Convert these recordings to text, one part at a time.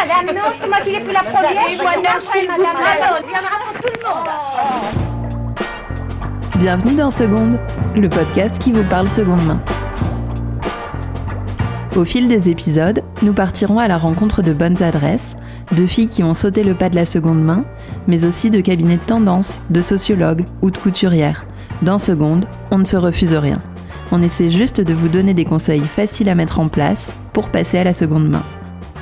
madame, non, c'est moi qui l'ai pris la première. Je madame. il y en aura pour tout le monde. Bienvenue dans Seconde, le podcast qui vous parle seconde main. Au fil des épisodes, nous partirons à la rencontre de bonnes adresses, de filles qui ont sauté le pas de la seconde main, mais aussi de cabinets de tendance, de sociologues ou de couturières. Dans Seconde, on ne se refuse rien. On essaie juste de vous donner des conseils faciles à mettre en place pour passer à la seconde main.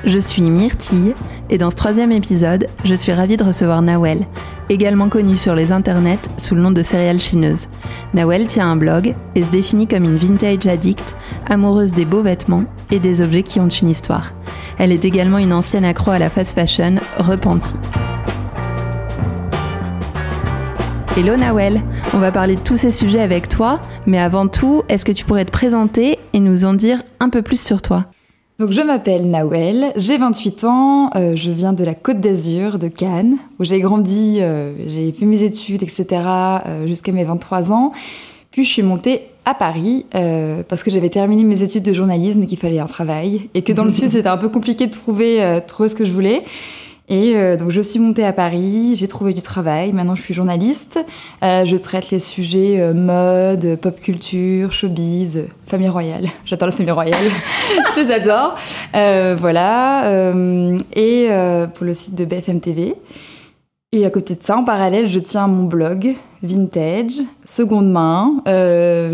Je suis Myrtille et dans ce troisième épisode, je suis ravie de recevoir Nawel, également connue sur les internets sous le nom de céréales chineuse. Nawel tient un blog et se définit comme une vintage addict, amoureuse des beaux vêtements et des objets qui ont une histoire. Elle est également une ancienne accro à la fast fashion, repentie. Hello Nawel, on va parler de tous ces sujets avec toi, mais avant tout, est-ce que tu pourrais te présenter et nous en dire un peu plus sur toi? Donc je m'appelle Nawel, j'ai 28 ans, euh, je viens de la Côte d'Azur, de Cannes, où j'ai grandi, euh, j'ai fait mes études, etc. Euh, jusqu'à mes 23 ans. Puis je suis montée à Paris parce que j'avais terminé mes études de journalisme et qu'il fallait un travail et que dans le sud c'était un peu compliqué de trouver, trouver ce que je voulais. Et euh, donc je suis montée à Paris, j'ai trouvé du travail, maintenant je suis journaliste, euh, je traite les sujets euh, mode, pop culture, showbiz, famille royale, j'adore la famille royale, je les adore, voilà, et pour le site de BFM TV. Et à côté de ça, en parallèle, je tiens mon blog vintage, seconde main.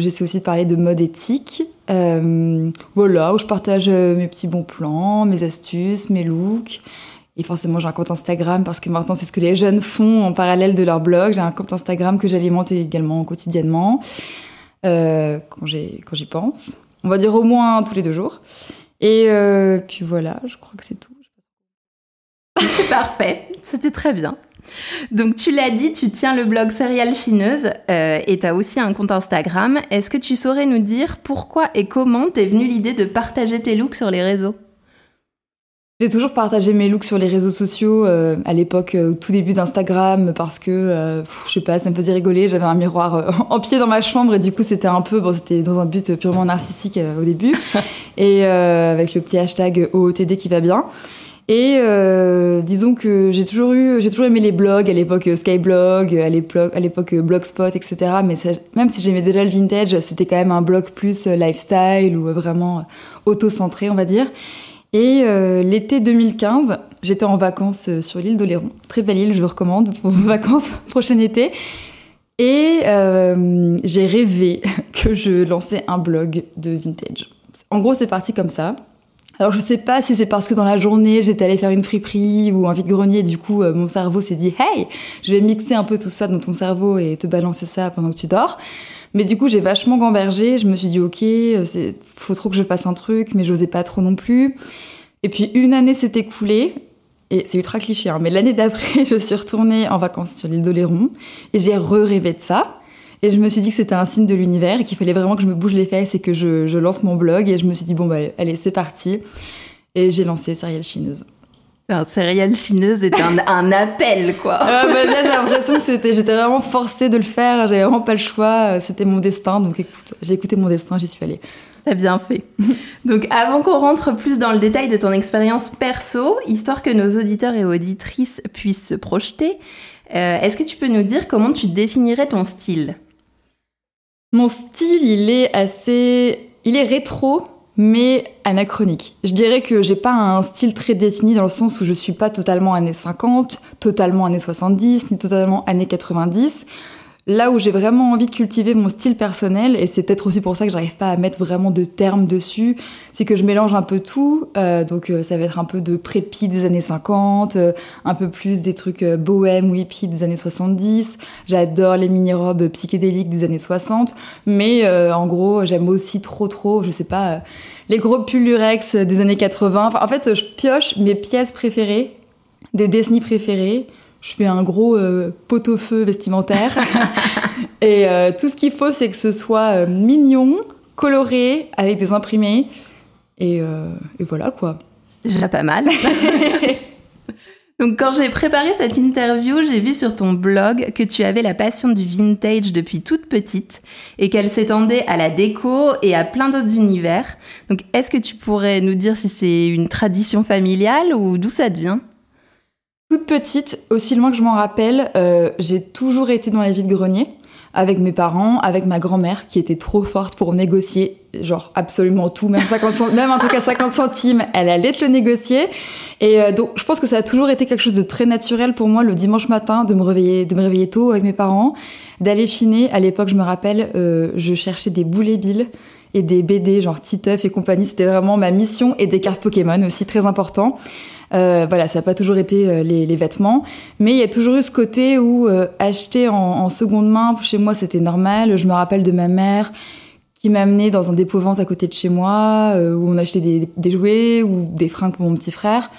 J'essaie aussi de parler de mode éthique. voilà, où je partage mes petits bons plans, mes astuces, mes looks. Et forcément, j'ai un compte Instagram parce que maintenant, c'est ce que les jeunes font en parallèle de leur blog. J'ai un compte Instagram que j'alimente également quotidiennement euh, quand j'y pense. On va dire au moins tous les deux jours. Et euh, puis voilà, je crois que c'est tout. C'est parfait, c'était très bien. Donc tu l'as dit, tu tiens le blog Céréales Chineuse euh, et tu as aussi un compte Instagram. Est-ce que tu saurais nous dire pourquoi et comment t'es venue l'idée de partager tes looks sur les réseaux? J'ai toujours partagé mes looks sur les réseaux sociaux euh, à l'époque, euh, au tout début d'Instagram, parce que euh, je sais pas, ça me faisait rigoler. J'avais un miroir en pied dans ma chambre et du coup c'était un peu, bon, c'était dans un but purement narcissique au début, et avec le petit hashtag OOTD qui va bien. Et disons que j'ai toujours eu, j'ai toujours aimé les blogs à l'époque Skyblog, à l'époque, à l'époque Blogspot, etc. Mais même si j'aimais déjà le vintage, c'était quand même un blog plus lifestyle ou vraiment auto-centré, on va dire. Et euh, l'été 2015, j'étais en vacances euh, sur l'île d'Oléron. Très belle île, je vous recommande pour vos vacances prochain été. Et euh, j'ai rêvé que je lançais un blog de vintage. En gros, c'est parti comme ça. Alors je sais pas si c'est parce que dans la journée j'étais allée faire une friperie ou un vide-grenier, du coup mon cerveau s'est dit hey, je vais mixer un peu tout ça dans ton cerveau et te balancer ça pendant que tu dors. Mais du coup, j'ai vachement gambergé. Je me suis dit, ok, euh, c'est faut trop que je fasse un truc, mais j'osais pas trop non plus. Et puis une année s'est écoulée. Et c'est ultra cliché, hein, mais l'année d'après, je suis retournée en vacances sur l'île d'Oléron et j'ai re-rêvé de ça. Et je me suis dit que c'était un signe de l'univers et qu'il fallait vraiment que je me bouge les fesses et que je, lance mon blog. Et je me suis dit, bon, bah, allez, c'est parti. Et j'ai lancé Céréales Chineuse. Un céréale chineuse est un, un appel, quoi. bah là, j'ai l'impression que c'était, j'étais vraiment forcée de le faire. J'avais vraiment pas le choix. C'était mon destin. Donc, écoute, j'ai écouté mon destin, j'y suis allée. T'as bien fait. Donc, avant qu'on rentre plus dans le détail de ton expérience perso, histoire que nos auditeurs et auditrices puissent se projeter, euh, est-ce que tu peux nous dire comment tu définirais ton style? Mon style, il est assez, il est rétro, mais anachronique. Je dirais que j'ai pas un style très défini dans le sens où je suis pas totalement années 50, totalement années 70, ni totalement années 90. Là où j'ai vraiment envie de cultiver mon style personnel, et c'est peut-être aussi pour ça que j'arrive pas à mettre vraiment de termes dessus, c'est que je mélange un peu tout. Euh, donc euh, ça va être un peu de prépi des années 50, euh, un peu plus des trucs bohème ou hippie des années 70. J'adore les mini-robes psychédéliques des années 60, mais en gros j'aime aussi trop trop, je sais pas, les gros pulls lurex des années 80. Enfin, en fait, je pioche mes pièces préférées, des décennies préférées je fais un gros euh, pot-au-feu vestimentaire. et euh, tout ce qu'il faut, c'est que ce soit euh, mignon, coloré, avec des imprimés. Et, et voilà quoi. C'est déjà pas mal. Donc quand j'ai préparé cette interview, j'ai vu sur ton blog que tu avais la passion du vintage depuis toute petite et qu'elle s'étendait à la déco et à plein d'autres univers. Donc est-ce que tu pourrais nous dire si c'est une tradition familiale ou d'où ça devient Toute petite, aussi loin que je m'en rappelle, euh, j'ai toujours été dans les vides-greniers avec mes parents, avec ma grand-mère qui était trop forte pour négocier genre absolument tout, même 50 même en tout cas 50 centimes, elle allait te le négocier. Et euh, donc je pense que ça a toujours été quelque chose de très naturel pour moi le dimanche matin de me réveiller de me réveiller tôt avec mes parents, d'aller chiner. À l'époque, je me rappelle, euh, je cherchais des boulets billes et des BD genre Titeuf et compagnie, c'était vraiment ma mission et des cartes Pokémon aussi très important. Euh, voilà, ça n'a pas toujours été euh, les, vêtements, mais il y a toujours eu ce côté où euh, acheter en, seconde main, chez moi, c'était normal. Je me rappelle de ma mère qui m'amenait dans un dépôt-vente à côté de chez moi, où on achetait des, des, jouets ou des fringues pour mon petit frère.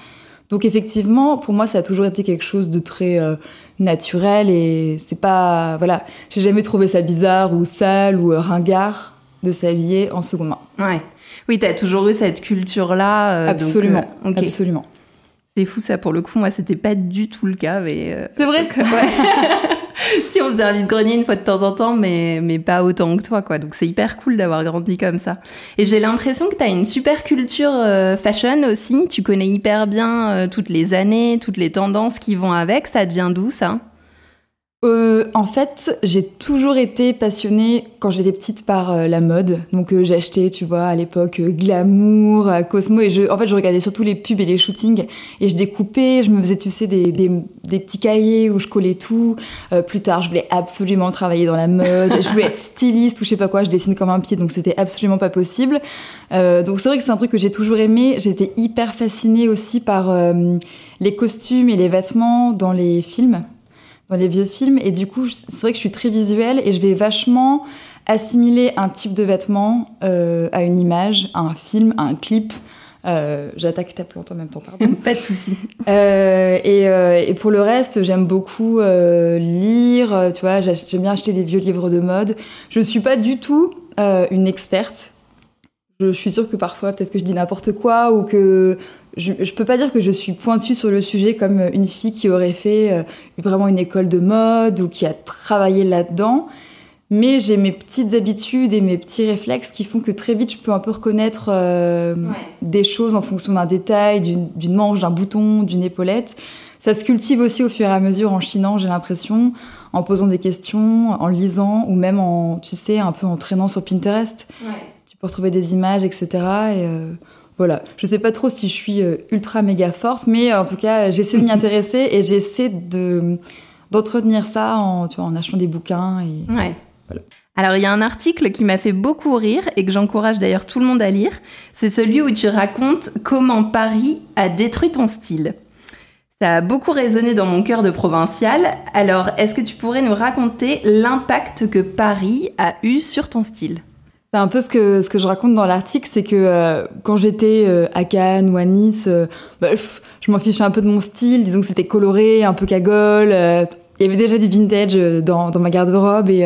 Donc effectivement, pour moi, ça a toujours été quelque chose de très naturel et c'est pas... Voilà, j'ai jamais trouvé ça bizarre ou sale ou ringard de s'habiller en seconde main. Ouais. Oui, t'as toujours eu cette culture-là. absolument, donc, okay. absolument. C'est fou ça pour le coup, moi c'était pas du tout le cas, mais euh, c'est vrai. Que, ouais. si on faisait un vide grenier une fois de temps en temps, mais mais pas autant que toi quoi. Donc c'est hyper cool d'avoir grandi comme ça. Et j'ai l'impression que t'as une super culture euh, fashion aussi. Tu connais hyper bien euh, toutes les années, toutes les tendances qui vont avec. Ça devient d'où ça? Euh, en fait, j'ai toujours été passionnée quand j'étais petite par euh, la mode. Donc euh, j'ai acheté, tu vois, à l'époque euh, Glamour, Cosmo, et je, en fait, je regardais surtout les pubs et les shootings, et je découpais, je me faisais, tu sais, des, des, des petits cahiers où je collais tout. Plus tard, je voulais absolument travailler dans la mode, je voulais être styliste ou je sais pas quoi, je dessine comme un pied, donc c'était absolument pas possible. donc c'est vrai que c'est un truc que j'ai toujours aimé. J'étais hyper fascinée aussi par les costumes et les vêtements dans les films dans les vieux films. Et du coup, c'est vrai que je suis très visuelle et je vais vachement assimiler un type de vêtement euh, à une image, à un film, à un clip. Euh, J'attaque ta plante en même temps, pardon. Pas de souci. Euh, et, et, pour le reste, j'aime beaucoup lire. Tu vois, j'aime bien acheter des vieux livres de mode. Je suis pas du tout une experte. Je suis sûre que parfois, peut-être que je dis n'importe quoi ou que je, je peux pas dire que je suis pointue sur le sujet comme une fille qui aurait fait euh, vraiment une école de mode ou qui a travaillé là-dedans. Mais j'ai mes petites habitudes et mes petits réflexes qui font que très vite je peux un peu reconnaître euh, ouais. des choses en fonction d'un détail, d'une manche, d'un bouton, d'une épaulette. Ça se cultive aussi au fur et à mesure en chinant, j'ai l'impression, en posant des questions, en lisant ou même en, tu sais, un peu en traînant sur Pinterest. Ouais. Tu peux retrouver des images, etc. Et euh, voilà, je sais pas trop si je suis euh, ultra méga forte, mais en tout cas, j'essaie de m'y intéresser et j'essaie de d'entretenir ça en, tu vois, en achetant des bouquins. Et... Ouais. Voilà. Alors, il y a un article qui m'a fait beaucoup rire et que j'encourage d'ailleurs tout le monde à lire. C'est celui où tu racontes comment Paris a détruit ton style. Ça a beaucoup résonné dans mon cœur de provincial. Alors, est-ce que tu pourrais nous raconter l'impact que Paris a eu sur ton style? C'est un peu ce que, ce que je raconte dans l'article, c'est que euh, quand j'étais euh, à Cannes ou à Nice, euh, bah, je m'en fichais un peu de mon style, disons que c'était coloré, un peu cagole. il y avait déjà du vintage dans, dans ma garde-robe et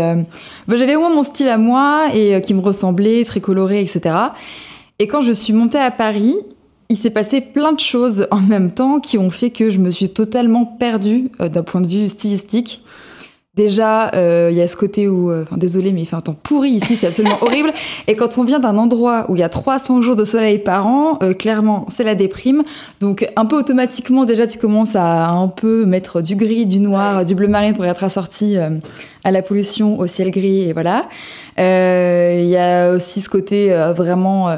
bah, j'avais au moins mon style à moi et qui me ressemblait, très coloré, etc. Et quand je suis montée à Paris, il s'est passé plein de choses en même temps qui ont fait que je me suis totalement perdue d'un point de vue stylistique. Déjà, il euh, y a ce côté où, enfin, euh, désolé, mais il fait un temps pourri ici, c'est absolument horrible. Et quand on vient d'un endroit où il y a 300 jours de soleil par an, euh, clairement, c'est la déprime. Donc, un peu automatiquement, déjà, tu commences à un peu mettre du gris, du noir, ouais. du bleu marine pour être assorti à la pollution, au ciel gris, et voilà. Il y a aussi ce côté vraiment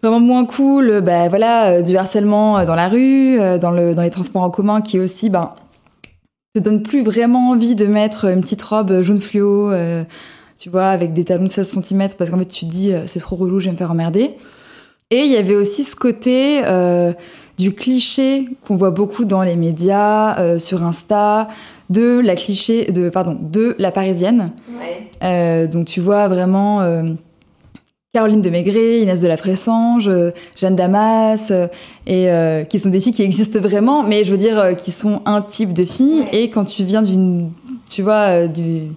vraiment moins cool, bah voilà, du harcèlement dans la rue, dans le dans les transports en commun, qui est aussi, ben te donne plus vraiment envie de mettre une petite robe jaune fluo, euh, tu vois, avec des talons de 16 cm, parce qu'en fait, tu te dis, c'est trop relou, je vais me faire emmerder. Et il y avait aussi ce côté euh, du cliché qu'on voit beaucoup dans les médias, euh, sur Insta, de la cliché, de, pardon, de la parisienne. Ouais. donc tu vois vraiment Caroline de Maigret, Inès de la Fressange, Jeanne Damas, euh, et euh, qui sont des filles qui existent vraiment, mais je veux dire euh, qui sont un type de fille. Ouais. Et quand tu viens d'une, tu vois, du,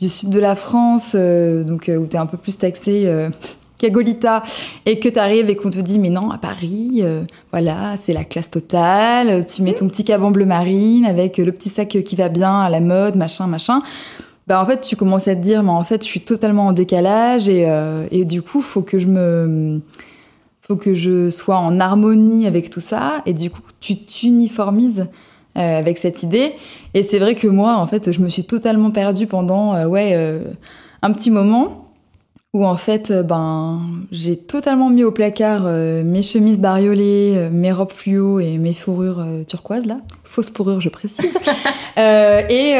du, sud de la France, donc où t'es un peu plus taxé cagolita et que tu arrives et qu'on te dit mais non à Paris euh, voilà c'est la classe totale tu mets ton petit caban bleu marine avec le petit sac qui va bien à la mode machin machin bah en fait tu commences à te dire mais en fait je suis totalement en décalage et, euh, et du coup faut que je me faut que je sois en harmonie avec tout ça et du coup tu t'uniformises euh, avec cette idée. Et c'est vrai que moi en fait je me suis totalement perdue pendant euh, ouais euh, un petit moment où en fait, euh, ben, j'ai totalement mis au placard euh, mes chemises bariolées, euh, mes robes fluo et mes fourrures euh, turquoises là, fausse fourrure, je précise. Et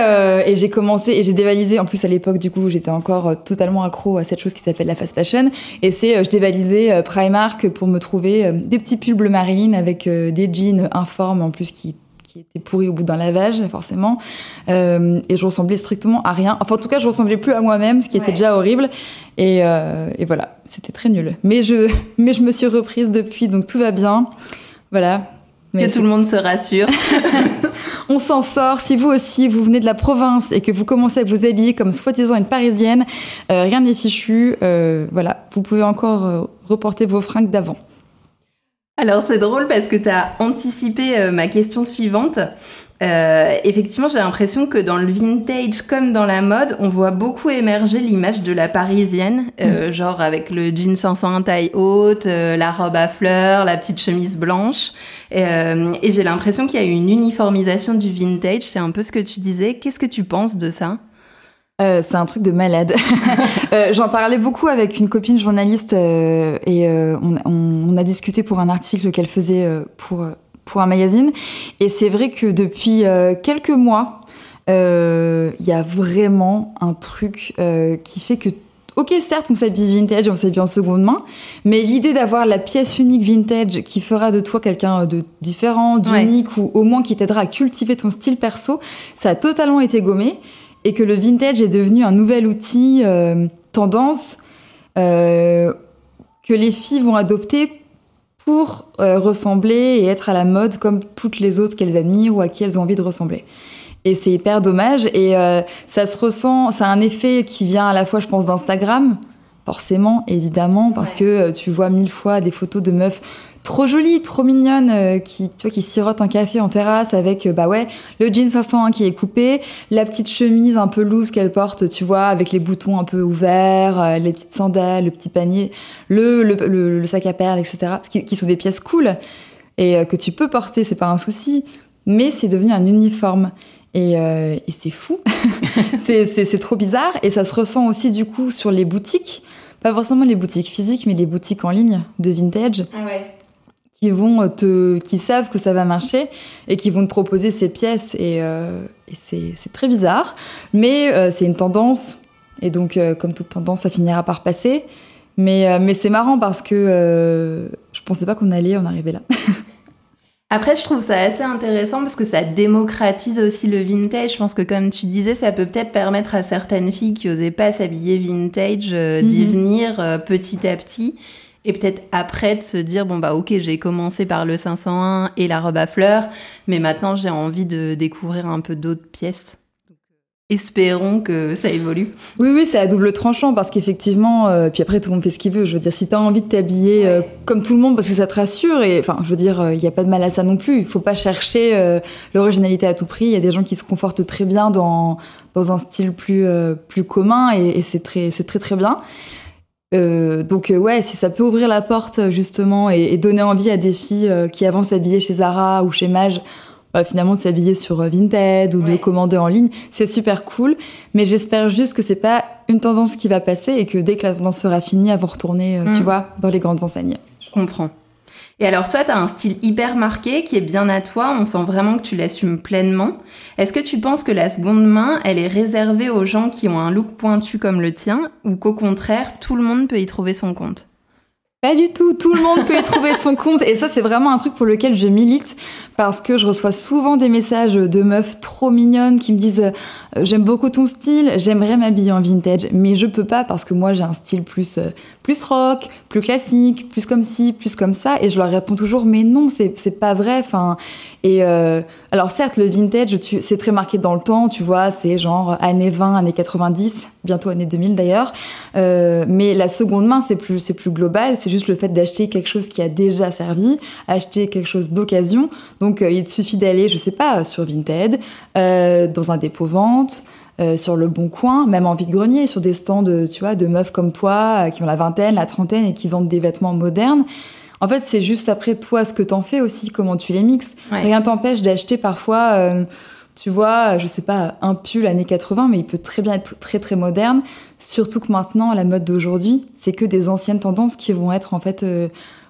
et j'ai commencé et j'ai dévalisé. En plus, à l'époque, du coup, j'étais encore totalement accro à cette chose qui s'appelle la fast fashion. Et c'est, je dévalisais Primark pour me trouver des petits pulls bleu marine avec des jeans informes en plus qui qui étaient pourris au bout d'un lavage, forcément. Euh, et je ressemblais strictement à rien. Enfin, en tout cas, je ressemblais plus à moi-même, ce qui était déjà horrible. Et, euh, et voilà, c'était très nul. Mais je, mais je me suis reprise depuis, donc tout va bien. Voilà. Mais que tout le monde se rassure. on s'en sort. Si vous aussi, vous venez de la province et que vous commencez à vous habiller comme soi-disant une parisienne, euh, rien n'est fichu. Euh, voilà, vous pouvez encore euh, reporter vos fringues d'avant. Alors c'est drôle parce que tu as anticipé euh, ma question suivante. Euh, effectivement, j'ai l'impression que dans le vintage comme dans la mode, on voit beaucoup émerger l'image de la parisienne, euh, genre avec le jean 501 taille haute, euh, la robe à fleurs, la petite chemise blanche. Euh, et j'ai l'impression qu'il y a eu une uniformisation du vintage. C'est un peu ce que tu disais. Qu'est-ce que tu penses de ça? Euh, c'est un truc de malade. Euh, J'en parlais beaucoup avec une copine journaliste euh, et euh, on, on- on a discuté pour un article qu'elle faisait euh, pour, pour un magazine. Et c'est vrai que depuis euh, quelques mois, euh, il y a vraiment un truc euh, qui fait que Ok, certes, on s'habille vintage, on s'habille en seconde main, mais l'idée d'avoir la pièce unique vintage qui fera de toi quelqu'un de différent, d'unique, ou au moins qui t'aidera à cultiver ton style perso, ça a totalement été gommé et que le vintage est devenu un nouvel outil euh, tendance euh, que les filles vont adopter pour euh, ressembler et être à la mode comme toutes les autres qu'elles admirent ou à qui elles ont envie de ressembler. Et c'est hyper dommage et ça se ressent, ça a un effet qui vient à la fois, je pense, d'Instagram, forcément, évidemment, parce que tu vois mille fois des photos de meufs trop jolies, trop mignonnes, euh, qui, tu vois, qui sirotent un café en terrasse avec, euh, bah ouais, le jean 501 qui est coupé, la petite chemise un peu loose qu'elle porte, tu vois, avec les boutons un peu ouverts, euh, les petites sandales, le petit panier, le, le, le- sac à perles, etc. Qui, qui sont des pièces cool et euh, que tu peux porter, c'est pas un souci, mais c'est devenu un uniforme. Et, euh, et c'est fou, c'est trop bizarre. Et ça se ressent aussi du coup sur les boutiques, pas forcément les boutiques physiques, mais les boutiques en ligne de vintage qui vont te, qui savent que ça va marcher et qui vont te proposer ces pièces et, euh, et c'est c'est très bizarre, mais euh, c'est une tendance et donc euh, comme toute tendance, ça finira par passer. Mais euh, mais c'est marrant parce que euh, je pensais pas qu'on allait en arriver là. Après, je trouve ça assez intéressant parce que ça démocratise aussi le vintage. Je pense que, comme tu disais, ça peut peut-être permettre à certaines filles qui osaient pas s'habiller vintage euh, d'y Mhm. venir euh, petit à petit. Et peut-être après de se dire, bon, bah, ok, j'ai commencé par le 501 et la robe à fleurs, mais maintenant j'ai envie de découvrir un peu d'autres pièces. Euh, Espérons que ça évolue. Oui, oui, c'est à double tranchant parce qu'effectivement, euh, puis après tout le monde fait ce qu'il veut. Je veux dire, si t'as envie de t'habiller euh, comme tout le monde parce que ça te rassure, et enfin, je veux dire, il n'y a pas de mal à ça non plus. Il faut pas chercher euh, l'originalité à tout prix. Il y a des gens qui se confortent très bien dans dans un style plus euh, plus commun et, et c'est très c'est très très bien. Euh, donc euh, ouais, si ça peut ouvrir la porte justement et, et donner envie à des filles euh, qui avant s'habillaient chez Zara ou chez Mage, bah, finalement de s'habiller sur euh, Vinted ou de commander en ligne, c'est super cool. Mais j'espère juste que c'est pas une tendance qui va passer et que dès que la tendance sera finie, elles vont retourner, euh, tu Mm. vois, dans les grandes enseignes. Je comprends. Et alors toi, tu as un style hyper marqué qui est bien à toi, on sent vraiment que tu l'assumes pleinement. Est-ce que tu penses que la seconde main, elle est réservée aux gens qui ont un look pointu comme le tien, ou qu'au contraire, tout le monde peut y trouver son compte? Pas du tout, tout le monde peut y trouver son compte. Et ça c'est vraiment un truc pour lequel je milite parce que je reçois souvent des messages de meufs trop mignonnes qui me disent euh, j'aime beaucoup ton style, j'aimerais m'habiller en vintage mais je peux pas parce que moi j'ai un style plus euh, plus rock, plus classique, plus comme ci, plus comme ça et je leur réponds toujours mais non, c'est pas vrai enfin et euh, alors certes le vintage c'est très marqué dans le temps, tu vois, c'est genre années 20, années 90, bientôt année 2000 d'ailleurs. Mais la seconde main, c'est plus, c'est plus global. C'est juste le fait d'acheter quelque chose qui a déjà servi, acheter quelque chose d'occasion. Euh, il te suffit d'aller, je sais pas, sur Vinted, euh, dans un dépôt vente. Euh, sur le bon coin, même en vide-grenier, sur des stands, de, tu vois, de meufs comme toi, euh, qui ont la vingtaine, la trentaine et qui vendent des vêtements modernes. En fait, c'est juste après toi ce que t'en fais aussi, comment tu les mixes. Ouais. Rien t'empêche d'acheter parfois, euh, tu vois, je sais pas, un pull années 80, mais il peut très bien être très très moderne. Surtout que maintenant, la mode d'aujourd'hui, c'est que des anciennes tendances qui vont être en fait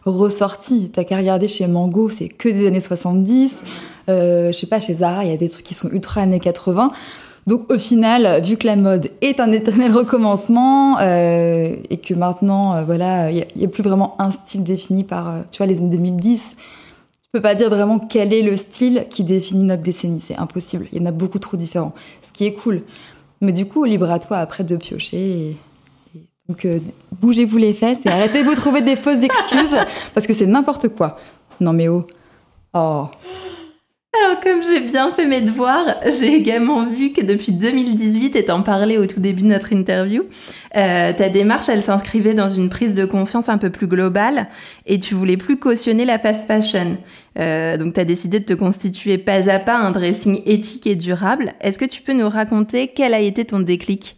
ressorties. T'as qu'à regarder chez Mango, c'est que des années 70. Euh, je sais pas, chez Zara, il y a des trucs qui sont ultra années 80. Donc au final, vu que la mode est un éternel recommencement euh, et que maintenant, euh, voilà, il n'y a, plus vraiment un style défini par, tu vois, les années 2010, tu peux pas dire vraiment quel est le style qui définit notre décennie. C'est impossible. Il y en a beaucoup trop différents. Ce qui est cool. Mais du coup, libre à toi après de piocher. Donc euh, bougez-vous les fesses et arrêtez de vous trouver des fausses excuses parce que c'est n'importe quoi. Non mais oh. Oh. Alors, comme j'ai bien fait mes devoirs, j'ai également vu que depuis 2018, et t'en parlais au tout début de notre interview, euh, ta démarche, elle s'inscrivait dans une prise de conscience un peu plus globale et tu voulais plus cautionner la fast fashion. Euh, donc, t'as décidé de te constituer pas à pas un dressing éthique et durable. Est-ce que tu peux nous raconter quel a été ton déclic?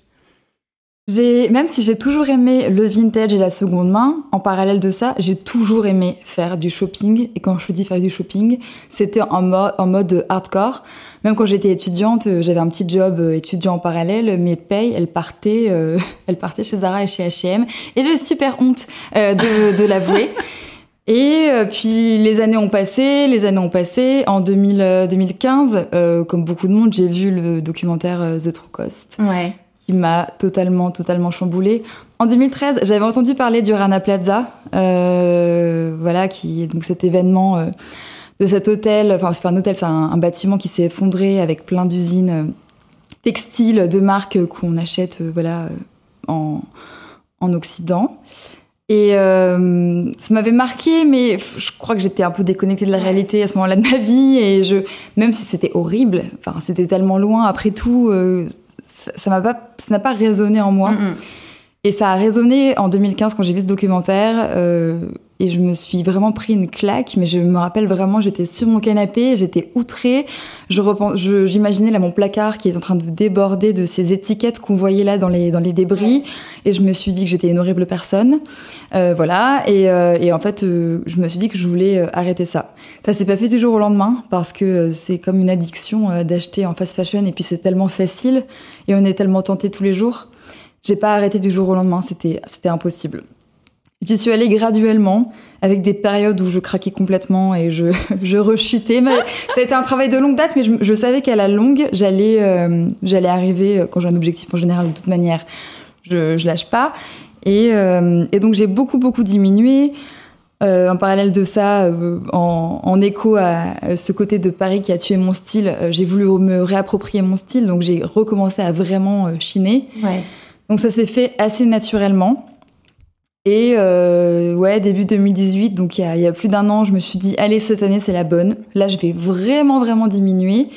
J'ai, même si j'ai toujours aimé le vintage et la seconde main, en parallèle de ça, j'ai toujours aimé faire du shopping. Et quand je dis faire du shopping, c'était en, mo- en mode hardcore. Même quand j'étais étudiante, euh, j'avais un petit job euh, étudiant en parallèle. Mes payes, elles partaient, euh, elles partaient chez Zara et chez H&M. Et j'ai super honte euh, de, de l'avouer. Et euh, puis les années ont passé, les années ont passé. En 2000, euh, 2015, euh, comme beaucoup de monde, j'ai vu le documentaire The True Cost Ouais. M'a totalement, totalement chamboulée. En 2013, j'avais entendu parler du Rana Plaza, euh, voilà, qui est donc cet événement euh, de cet hôtel. Enfin, c'est pas un hôtel, c'est un, bâtiment qui s'est effondré avec plein d'usines euh, textiles de marques qu'on achète, voilà, en, en Occident. Et ça m'avait marqué, mais je crois que j'étais un peu déconnectée de la réalité à ce moment-là de ma vie. Et je, même si c'était horrible, enfin c'était tellement loin. Après tout, ça m'a pas, ça n'a pas résonné en moi. Et ça a résonné en 2015 quand j'ai vu ce documentaire. euh, et je me suis vraiment pris une claque. Mais je me rappelle vraiment, j'étais sur mon canapé, j'étais outrée. Je J'imaginais là mon placard qui est en train de déborder de ces étiquettes qu'on voyait là dans les, dans les débris. Et je me suis dit que j'étais une horrible personne. Euh, voilà. Et, euh, et en fait, euh, je me suis dit que je voulais euh, arrêter ça. Ça s'est pas fait du jour au lendemain parce que euh, c'est comme une addiction euh, d'acheter en fast fashion. Et puis c'est tellement facile et on est tellement tenté tous les jours. J'ai pas arrêté du jour au lendemain, c'était impossible. J'y suis allée graduellement, avec des périodes où je craquais complètement et je, je rechutais. Mais ça a été un travail de longue date, mais je, je savais qu'à la longue, j'allais euh, j'allais arriver, euh, quand j'ai un objectif en général, de toute manière, je, je lâche pas. Et, euh, et donc j'ai beaucoup, beaucoup diminué. Euh, en parallèle de ça, euh, en, en écho à euh, ce côté de Paris qui a tué mon style, euh, j'ai voulu me réapproprier mon style, donc j'ai recommencé à vraiment chiner. Ouais. Donc ça s'est fait assez naturellement. Et euh, ouais, début 2018, donc il y a, il y a plus d'un an, je me suis dit, allez, cette année, c'est la bonne. Là, je vais vraiment, vraiment diminuer.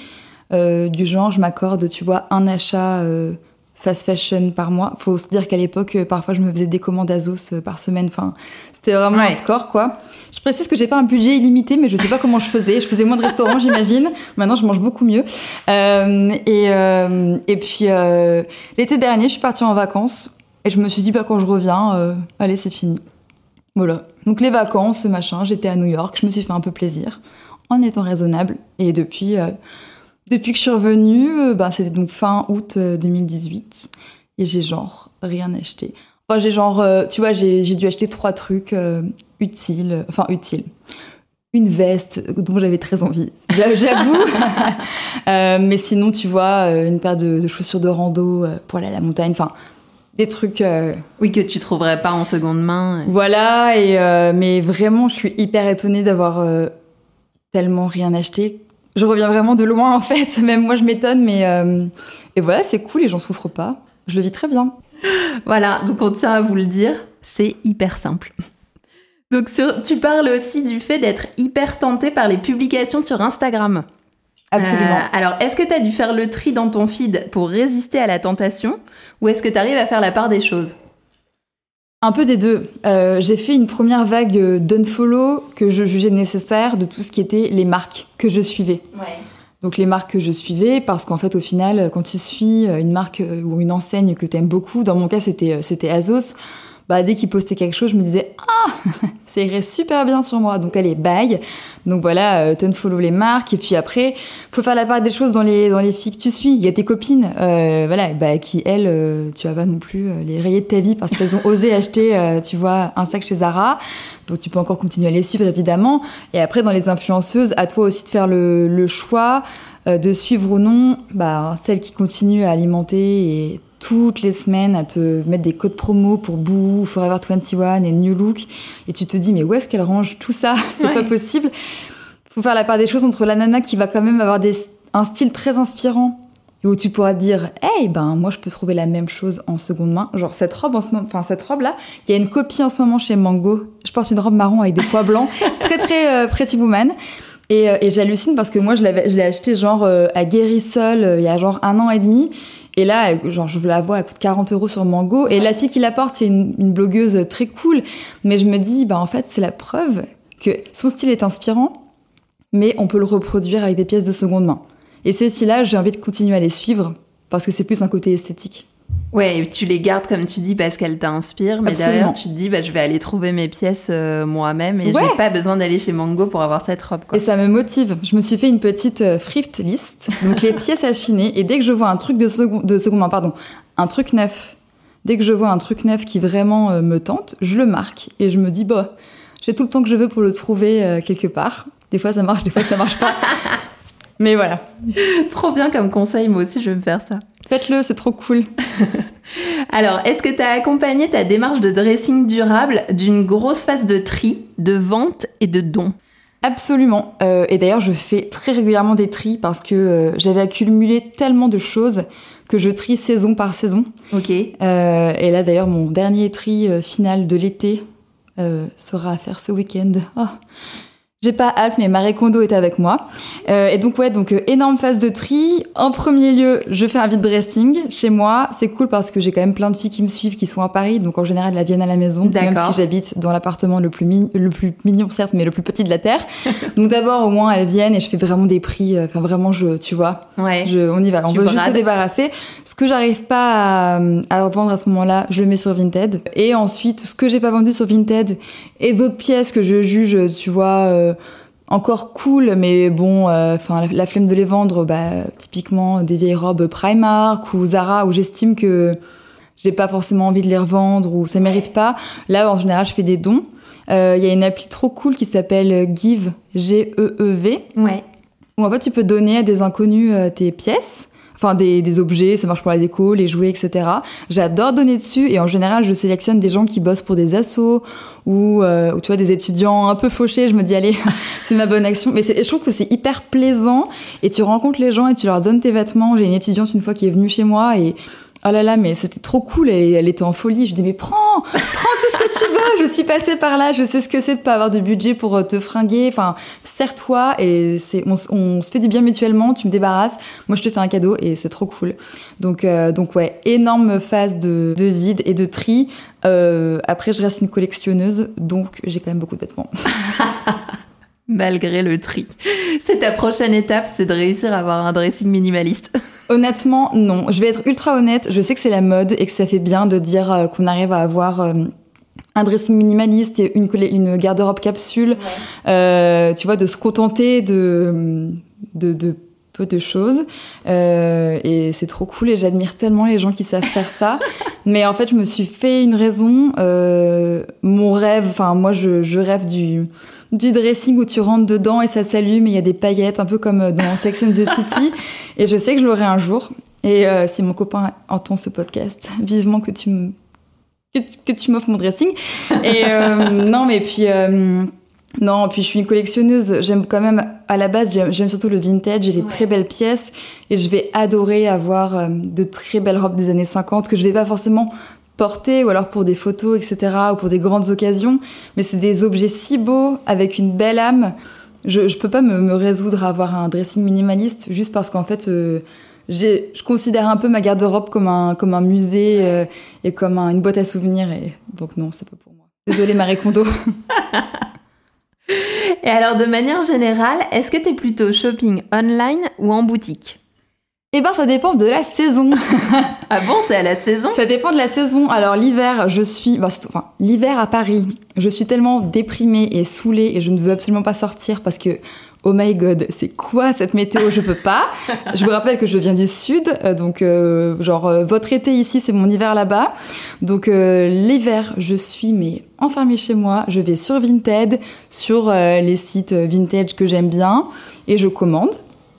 Euh, du genre, je m'accorde, tu vois, un achat euh, fast fashion par mois. Faut se dire qu'à l'époque, euh, parfois, je me faisais des commandes Azos euh, par semaine. Enfin, c'était vraiment Ouais. hardcore, quoi. Je précise que j'ai pas un budget illimité, mais je sais pas comment je faisais. Je faisais moins de restaurants, j'imagine. Maintenant, je mange beaucoup mieux. Euh, et, euh, et puis, euh, l'été dernier, je suis partie en vacances. Et je me suis dit, bah, quand je reviens, euh, allez, c'est fini. Voilà. Donc, les vacances, machin, j'étais à New York. Je me suis fait un peu plaisir en étant raisonnable. Et depuis, euh, depuis que je suis revenue, euh, bah, c'était donc fin août euh, 2018. Et j'ai genre rien acheté. Enfin, j'ai genre, euh, tu vois, j'ai dû acheter trois trucs euh, utiles. Enfin, utiles. Une veste dont j'avais très envie, j'a- j'avoue. Euh, mais sinon, tu vois, euh, une paire de, de chaussures de rando euh, pour aller à la montagne. Enfin, des trucs. euh, Oui, que tu trouverais pas en seconde main. voilà, et euh, mais vraiment, je suis hyper étonnée d'avoir euh, tellement rien acheté. Je reviens vraiment de loin, en fait. Même moi, je m'étonne, mais et voilà, c'est cool et j'en souffre pas. Je le vis très bien. Voilà, donc on tient à vous le dire, c'est hyper simple. Donc sur- tu parles aussi du fait d'être hyper tenté par les publications sur Instagram. Absolument. Euh, alors, est-ce que tu as dû faire le tri dans ton feed pour résister à la tentation ou est-ce que tu arrives à faire la part des choses? Un peu des deux. Euh, j'ai fait une première vague euh, d'unfollow que je jugeais nécessaire de tout ce qui était les marques que je suivais. Donc les marques que je suivais, parce qu'en fait au final, quand tu suis une marque ou une enseigne que tu aimes beaucoup, dans mon cas c'était c'était Azos, bah, dès qu'il postait quelque chose, je me disais ah ça irait super bien sur moi. Donc allez bye. Donc voilà, euh, follow les marques et puis après faut faire la part des choses dans les dans les filles que tu suis. Il y a tes copines, euh, voilà, bah, qui elles, euh, tu vas pas non plus euh, les rayer de ta vie parce qu'elles ont osé acheter, tu vois, un sac chez Zara. Donc tu peux encore continuer à les suivre évidemment. Et après dans les influenceuses, à toi aussi de faire le, le choix de suivre ou non, bah celles qui continuent à alimenter et toutes les semaines à te mettre des codes promo pour Boo, Forever 21 et New Look. Et tu te dis, mais où est-ce qu'elle range tout ça? C'est pas possible. Faut faire la part des choses entre la nana qui va quand même avoir des, un style très inspirant et où tu pourras te dire, hey, ben, moi, je peux trouver la même chose en seconde main. Genre, cette robe en ce moment, enfin, cette robe-là, il y a une copie en ce moment chez Mango. Je porte une robe marron avec des pois blancs. très, très euh, Pretty Woman. Et, euh, et j'hallucine parce que moi, je l'ai acheté genre euh, à Guérissol il y a genre un an et demi. Et là, genre, je la vois, elle coûte 40 euros sur Mango. Et la fille qui la porte, c'est une, une, blogueuse très cool. Mais je me dis, bah, en fait, c'est la preuve que son style est inspirant, mais on peut le reproduire avec des pièces de seconde main. Et ces filles-là, j'ai envie de continuer à les suivre parce que c'est plus un côté esthétique. Ouais, tu les gardes comme tu dis parce qu'elles t'inspirent, mais Absolument. derrière tu te dis bah, je vais aller trouver mes pièces euh, moi-même et Ouais. j'ai pas besoin d'aller chez Mango pour avoir cette robe. Quoi. Et ça me motive. Je me suis fait une petite euh, thrift list, donc les pièces à chiner. Et dès que je vois un truc de seconde, de seconde main, pardon, un truc neuf, dès que je vois un truc neuf qui vraiment euh, me tente, je le marque et je me dis bah j'ai tout le temps que je veux pour le trouver euh, quelque part. Des fois ça marche, des fois ça marche pas. Mais voilà, Trop bien comme conseil, moi aussi je vais me faire ça. Faites-le, c'est trop cool. Alors, est-ce que tu as accompagné ta démarche de dressing durable d'une grosse phase de tri, de vente et de don Absolument. Euh, et d'ailleurs, je fais très régulièrement des tris parce que euh, j'avais accumulé tellement de choses que je trie saison par saison. Ok. Euh, et là, d'ailleurs, mon dernier tri final de l'été sera à faire ce week-end. Oh. J'ai pas hâte, mais Marie Kondo est avec moi. Euh, et donc ouais, donc euh, énorme phase de tri. En premier lieu, je fais un vide dressing chez moi. C'est cool parce que j'ai quand même plein de filles qui me suivent, qui sont à Paris, donc en général elles viennent à la maison, même si j'habite dans l'appartement le plus le plus mignon certes, mais le plus petit de la terre. donc d'abord au moins elles viennent et je fais vraiment des prix. euh, Enfin vraiment, je, tu vois, Ouais. je, on y va. On Tu veut juste se débarrasser. Ce que j'arrive pas à, à vendre à ce moment-là, je le mets sur Vinted. Et ensuite, ce que j'ai pas vendu sur Vinted et d'autres pièces que je juge, tu vois, euh, encore cool, mais bon, euh, enfin la, la flemme de les vendre, bah typiquement des vieilles robes Primark ou Zara où j'estime que j'ai pas forcément envie de les revendre ou ça mérite pas. Là, en général, je fais des dons. Euh, Il y a une appli trop cool qui s'appelle Give, G-E-E-V, Ouais. où en fait tu peux donner à des inconnus euh, tes pièces, enfin des, des objets, ça marche pour la déco, les jouets, etc. J'adore donner dessus et en général je sélectionne des gens qui bossent pour des assos ou, euh, ou tu vois des étudiants un peu fauchés. Je me dis allez c'est ma bonne action, mais je trouve que c'est hyper plaisant et tu rencontres les gens et tu leur donnes tes vêtements. J'ai une étudiante une fois qui est venue chez moi et Oh là là, mais c'était trop cool, elle, elle était en folie. Je dis, mais prends, prends tout ce que tu veux. Je suis passée par là, je sais ce que c'est de pas avoir de budget pour euh, te fringuer. Enfin, serre-toi et c'est, on, on se fait du bien mutuellement. Tu me débarrasses, moi je te fais un cadeau et c'est trop cool. Donc, euh, donc ouais, énorme phase de, de vide et de tri. Euh, après, je reste une collectionneuse, donc j'ai quand même beaucoup de vêtements. Malgré le tri. C'est ta prochaine étape, c'est de réussir à avoir un dressing minimaliste. Honnêtement, non. Je vais être ultra honnête. Je sais que c'est la mode et que ça fait bien de dire euh, qu'on arrive à avoir euh, un dressing minimaliste et une, garde-robe capsule. Euh, tu vois, de se contenter de, de, de peu de choses. Euh, et c'est trop cool et j'admire tellement les gens qui savent faire ça. Mais en fait, je me suis fait une raison. Euh, mon rêve, enfin, moi, je, je rêve du du dressing où tu rentres dedans et ça s'allume et il y a des paillettes, un peu comme dans Sex and the City. Et je sais que je l'aurai un jour. Et euh, si mon copain entend ce podcast, vivement que tu me que, tu- m'offres mon dressing. Et euh, non, mais puis euh, non, puis je suis une collectionneuse. J'aime quand même à la base, j'aime surtout le vintage et les très belles pièces. Et je vais adorer avoir euh, de très belles robes des années 50 que je vais pas forcément porter ou alors pour des photos, etc. ou pour des grandes occasions. Mais c'est des objets si beaux avec une belle âme je, je peux pas me, me résoudre à avoir un dressing minimaliste juste parce qu'en fait, euh, je considère un peu ma garde-robe comme un, comme un musée euh, et comme un- une boîte à souvenirs. Et donc non, c'est pas pour moi. Désolée Marie Kondo. Et alors, de manière générale, est-ce que t'es plutôt shopping online ou en boutique? Eh ben, ça dépend de la saison. Ah bon, c'est à la saison? Ça dépend de la saison. Alors l'hiver, je suis, bah, enfin l'hiver à Paris, je suis tellement déprimée et saoulée et je ne veux absolument pas sortir parce que oh my god, c'est quoi cette météo? Je peux pas. je vous rappelle que je viens du sud, euh, donc euh, genre euh, votre été ici, c'est mon hiver là-bas. Donc euh, l'hiver, je suis mais enfermée chez moi. Je vais sur Vinted, sur les sites vintage que j'aime bien et je commande.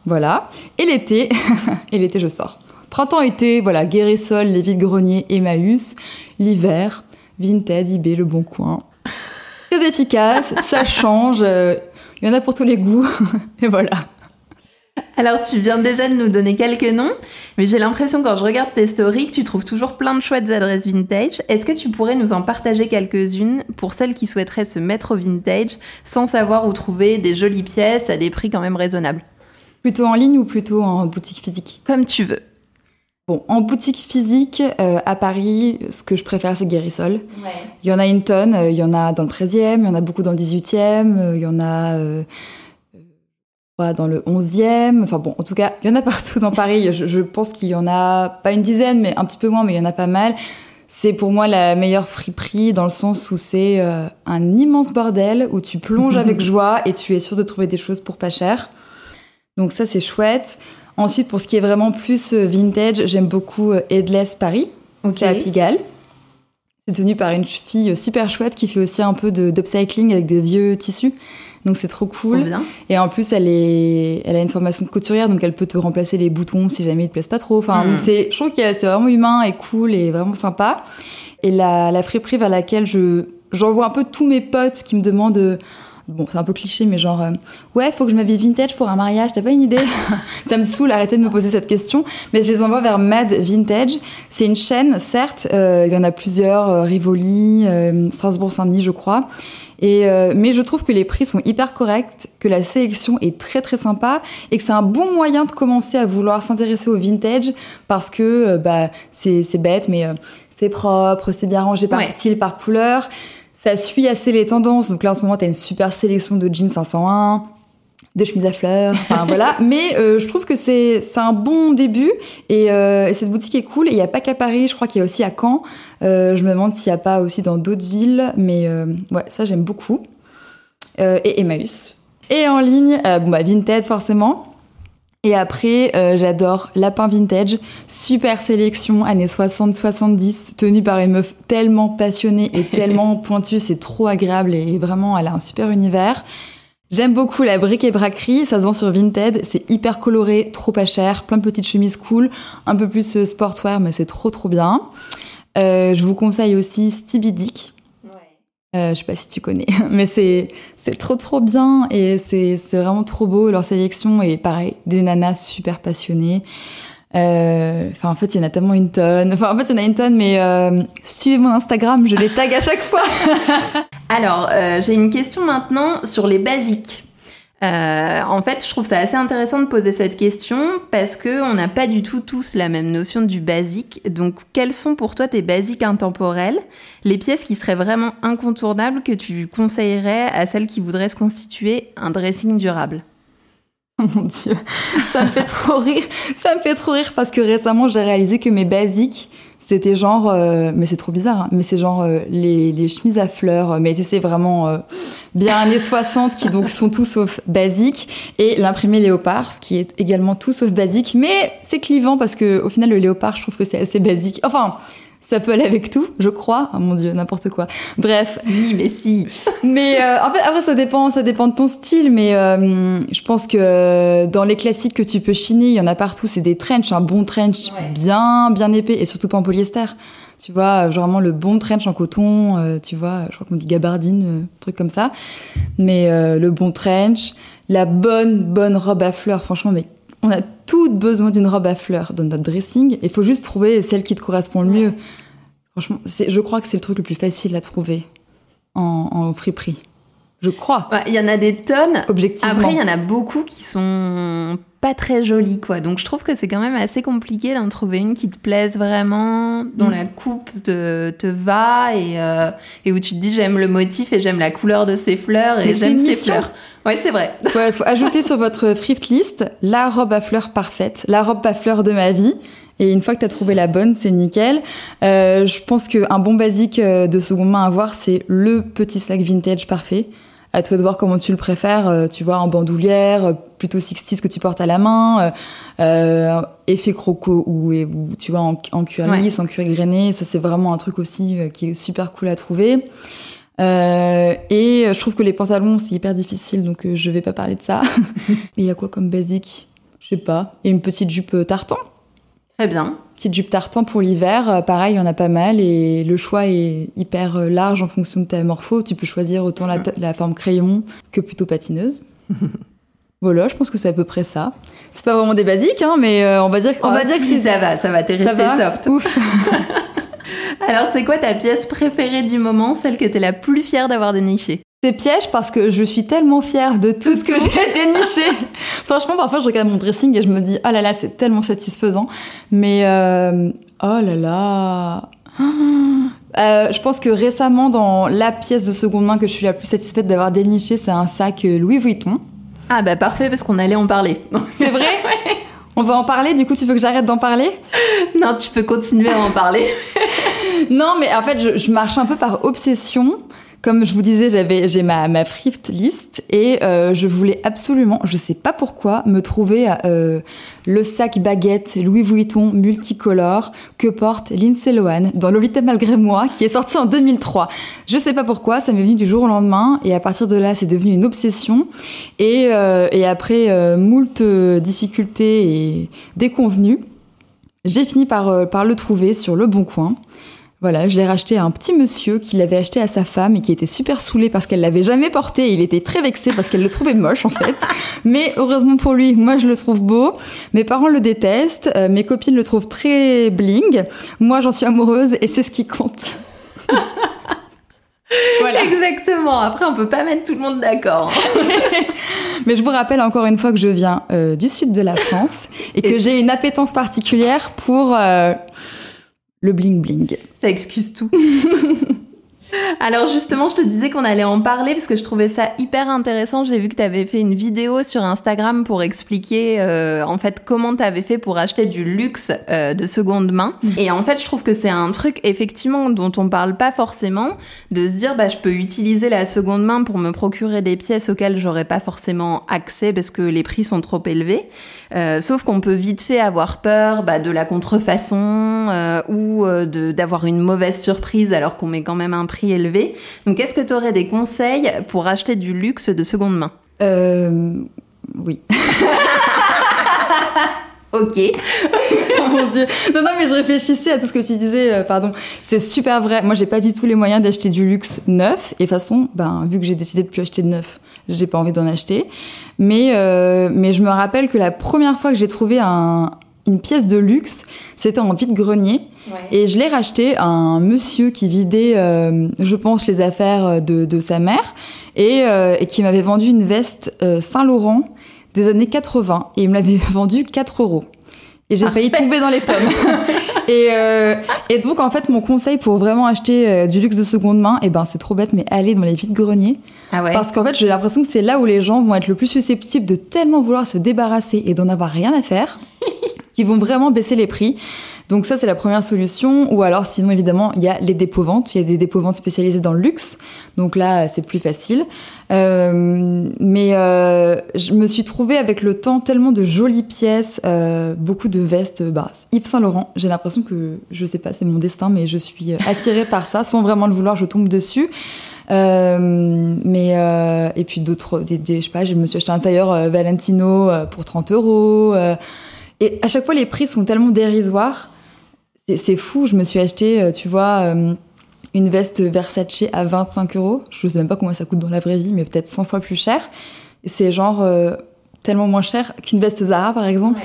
Voilà. Et l'été, et l'été je sors. Printemps-été, voilà, Guérissol, les vides-greniers, Emmaüs. L'hiver, Vinted, eBay, Le Bon Coin. Très efficace, ça change. euh, Il y en a pour tous les goûts. Et voilà. Alors, tu viens déjà de nous donner quelques noms, mais j'ai l'impression quand je regarde tes stories que tu trouves toujours plein de chouettes adresses vintage. Est-ce que tu pourrais nous en partager quelques-unes pour celles qui souhaiteraient se mettre au vintage sans savoir où trouver des jolies pièces à des prix quand même raisonnables? Plutôt en ligne ou plutôt en boutique physique Comme tu veux. Bon, en boutique physique, euh, à Paris, ce que je préfère, c'est Guérissol. Il y en a une tonne. euh, Il y en a dans le 13e, il y en a beaucoup dans le 18e, euh, il y en a euh, dans le 11e. Enfin bon, en tout cas, il y en a partout dans Paris. Je, je pense qu'il y en a pas une dizaine, mais un petit peu moins, mais il y en a pas mal. C'est pour moi la meilleure friperie dans le sens où c'est euh, un immense bordel où tu plonges avec joie et tu es sûr de trouver des choses pour pas cher. Donc ça, c'est chouette. Ensuite, pour ce qui est vraiment plus euh, vintage, j'aime beaucoup euh, Headless Paris. C'est à Pigalle. C'est tenu par une fille super chouette qui fait aussi un peu de- d'upcycling avec des vieux tissus. Donc c'est trop cool. bien. Et en plus, elle, est, elle a une formation de couturière, donc elle peut te remplacer les boutons si jamais ils te plaisent pas trop. Enfin, Mm. donc c'est, je trouve que c'est vraiment humain et cool et vraiment sympa. Et la, la friperie vers laquelle je, j'envoie un peu tous mes potes qui me demandent, euh, bon, c'est un peu cliché, mais genre, euh, ouais, faut que je m'habille vintage pour un mariage, t'as pas une idée Ça me saoule, arrêtez de me poser cette question. Mais je les envoie vers Mad Vintage. C'est une chaîne, certes, euh, il y en a plusieurs, euh, Rivoli, euh, Strasbourg-Saint-Denis, je crois. Et euh, mais je trouve que les prix sont hyper corrects, que la sélection est très très sympa et que c'est un bon moyen de commencer à vouloir s'intéresser au vintage parce que euh, bah c'est c'est bête mais euh, c'est propre, c'est bien rangé par Ouais. style, par couleur. Ça suit assez les tendances. Donc là en ce moment, tu as une super sélection de jeans 501, de chemises à fleurs, enfin voilà. Mais euh, je trouve que c'est un bon début et, euh, et cette boutique est cool. Et il n'y a pas qu'à Paris, je crois qu'il y a aussi à Caen. Euh, je me demande s'il n'y a pas aussi dans d'autres villes, mais ouais, ça j'aime beaucoup. Et Emmaüs. Et en ligne, bon bah Vinted forcément. Et après, euh, j'adore Lapin Vintage, super sélection, années 60-70, tenue par une meuf tellement passionnée et tellement pointue, c'est trop agréable et vraiment, elle a un super univers. J'aime beaucoup la brique et braquerie, ça se vend sur Vinted, c'est hyper coloré, trop pas cher, plein de petites chemises cool, un peu plus euh, sportwear, mais c'est trop trop bien. Euh, je vous conseille aussi Stevie Dick. Euh, je sais pas si tu connais, mais c'est c'est trop trop bien et c'est c'est vraiment trop beau leur sélection et pareil des nanas super passionnées. Euh, Enfin en fait il y en a tellement une tonne. Enfin en fait il y en a une tonne mais euh, suivez mon Instagram, je les tag à chaque fois. Alors, euh, j'ai une question maintenant sur les basiques. Euh, en fait, je trouve ça assez intéressant de poser cette question parce que on n'a pas du tout tous la même notion du basique. Donc, quels sont pour toi tes basiques intemporels, les pièces qui seraient vraiment incontournables que tu conseillerais à celles qui voudraient se constituer un dressing durable? Oh mon dieu, ça me fait trop rire. Ça me fait trop rire parce que récemment j'ai réalisé que mes basiques c'était genre, euh, mais c'est trop bizarre, hein, mais c'est genre euh, les, les chemises à fleurs, mais tu sais vraiment euh, bien années 60 qui donc sont tout sauf basiques et l'imprimé léopard, ce qui est également tout sauf basique, mais c'est clivant parce que au final le léopard je trouve que c'est assez basique. Enfin. Ça peut aller avec tout, je crois. Oh mon dieu, n'importe quoi. Bref, Oui, mais si. mais euh, en fait, après, ça dépend, ça dépend de ton style. Mais euh, je pense que dans les classiques que tu peux chiner, il y en a partout. C'est des trench, un bon trench Ouais. bien, bien épais et surtout pas en polyester. Tu vois, euh, genre vraiment le bon trench en coton. euh, tu vois, je crois qu'on dit gabardine, euh, truc comme ça. Mais euh, le bon trench, la bonne, bonne robe à fleurs. Franchement, mais on a toutes besoin d'une robe à fleurs dans notre dressing. Il faut juste trouver celle qui te correspond le mieux. Franchement, je crois que c'est le truc le plus facile à trouver en, en friperie. Je crois. Ouais, Il y en a des tonnes. Objectivement. Après, il y en a beaucoup qui sont pas très jolies, quoi. Donc, je trouve que c'est quand même assez compliqué d'en trouver une qui te plaise vraiment, dont Mm. la coupe te, te va et, euh, et où tu te dis j'aime le motif et j'aime la couleur de ces fleurs et j'aime une ces fleurs. Ouais, c'est vrai. Ouais, faut ajouter sur votre thrift list la robe à fleurs parfaite, la robe à fleurs de ma vie. Et une fois que tu as trouvé la bonne, c'est nickel. Euh, je pense qu'un bon basique euh, de seconde main à avoir, c'est le petit sac vintage parfait. À toi de voir comment tu le préfères. euh, tu vois, en bandoulière, euh, plutôt 60 que tu portes à la main, euh, euh, effet croco ou, tu vois en, en cuir Ouais. lisse, en cuir grainé. Ça, c'est vraiment un truc aussi qui est super cool à trouver. Euh, et je trouve que les pantalons, c'est hyper difficile, donc je vais pas parler de ça. Il y a quoi comme basique? Je sais pas. Et une petite jupe tartan? Très bien. Petite jupe tartan pour l'hiver, euh, pareil, il y en a pas mal et le choix est hyper euh, large en fonction de ta morpho. Tu peux choisir autant la, forme crayon que plutôt patineuse. voilà, je pense que c'est à peu près ça. C'est pas vraiment des basiques, hein, mais euh, on va dire, on On va dire que si ça va, ça va, t'es ça resté soft. Ouf. Alors, c'est quoi ta pièce préférée du moment, celle que t'es la plus fière d'avoir dénichée? C'est piège parce que je suis tellement fière de tout ce que j'ai déniché. Franchement, parfois, je regarde mon dressing et je me dis, oh là là, c'est tellement satisfaisant. Mais, euh, oh là là. Euh, je pense que récemment, dans la pièce de seconde main que je suis la plus satisfaite d'avoir déniché, c'est un sac euh, Louis Vuitton. Ah bah parfait, parce qu'on allait en parler. C'est vrai? On va en parler, du coup, tu veux que j'arrête d'en parler? Non, tu peux continuer à en parler. Non, mais en fait, je, je marche un peu par obsession. Comme je vous disais, j'avais j'ai ma ma thrift list et euh, je voulais absolument, je sais pas pourquoi, me trouver euh, le sac baguette Louis Vuitton multicolore que porte Lindsay Lohan dans Lolita malgré moi, qui est sorti en 2003. Je sais pas pourquoi, ça m'est venu du jour au lendemain et à partir de là, c'est devenu une obsession. Et euh, et après moult difficultés et déconvenues, j'ai fini par par le trouver sur le Bon Coin. Voilà, je l'ai racheté à un petit monsieur qui l'avait acheté à sa femme et qui était super saoulé parce qu'elle l'avait jamais porté. Et il était très vexé parce qu'elle le trouvait moche en fait. Mais heureusement pour lui, moi je le trouve beau. Mes parents le détestent, euh, mes copines le trouvent très bling. Moi j'en suis amoureuse et c'est ce qui compte. voilà. Exactement. Après, on peut pas mettre tout le monde d'accord. Mais je vous rappelle encore une fois que je viens euh, du sud de la France et que Et- j'ai une appétence particulière pour euh, le bling bling. Ça excuse tout. Alors justement, je te disais qu'on allait en parler parce que je trouvais ça hyper intéressant. J'ai vu que tu avais fait une vidéo sur Instagram pour expliquer euh, en fait comment tu avais fait pour acheter du luxe euh, de seconde main. Et en fait, je trouve que c'est un truc effectivement dont on parle pas forcément de se dire bah je peux utiliser la seconde main pour me procurer des pièces auxquelles j'aurais pas forcément accès parce que les prix sont trop élevés. Euh, sauf qu'on peut vite fait avoir peur bah, de la contrefaçon ou de- d'avoir une mauvaise surprise alors qu'on met quand même un prix élevé. Donc, est-ce que tu aurais des conseils pour acheter du luxe de seconde main? Euh, oui. Ok. Oh mon dieu. Non, non, mais je réfléchissais à tout ce que tu disais, euh, pardon. C'est super vrai. Moi, j'ai pas du tout les moyens d'acheter du luxe neuf. Et de toute façon, ben, vu que j'ai décidé de plus acheter de neuf, j'ai pas envie d'en acheter. Mais, euh, mais je me rappelle que la première fois que j'ai trouvé un, une pièce de luxe, c'était en vide-grenier. Et je l'ai racheté à un monsieur qui vidait, euh, je pense, les affaires de, de sa mère et, euh, et qui m'avait vendu une veste euh, Saint-Laurent des années 80 et il me l'avait vendu 4 euros. Et j'ai failli tomber dans les pommes. et, euh, et donc, en fait, mon conseil pour vraiment acheter euh, du luxe de seconde main, et ben, c'est trop bête, mais aller dans les vides-greniers. Ah ouais. Parce qu'en fait, j'ai l'impression que c'est là où les gens vont être le plus susceptibles de tellement vouloir se débarrasser et d'en avoir rien à faire, qu'ils vont vraiment baisser les prix. Donc ça, c'est la première solution. Ou alors, sinon, évidemment, il y a les dépôts-ventes. Il y a des dépôts-ventes spécialisés dans le luxe. Donc là, c'est plus facile. Euh, mais euh, je me suis trouvée avec le temps tellement de jolies pièces, euh, beaucoup de vestes. Bah, Yves Saint Laurent. J'ai l'impression que, je sais pas, c'est mon destin, mais je suis attirée par ça. Sans vraiment le vouloir, je tombe dessus. Mais et puis d'autres, des, je sais pas, je me suis acheté un tailleur Valentino pour 30 euros. Et à chaque fois, les prix sont tellement dérisoires. C'est- fou. Je me suis acheté, euh, tu vois, euh, une veste Versace à 25 euros. Je sais même pas combien ça coûte dans la vraie vie, mais peut-être 100 fois plus cher. C'est genre euh, tellement moins cher qu'une veste Zara, par exemple.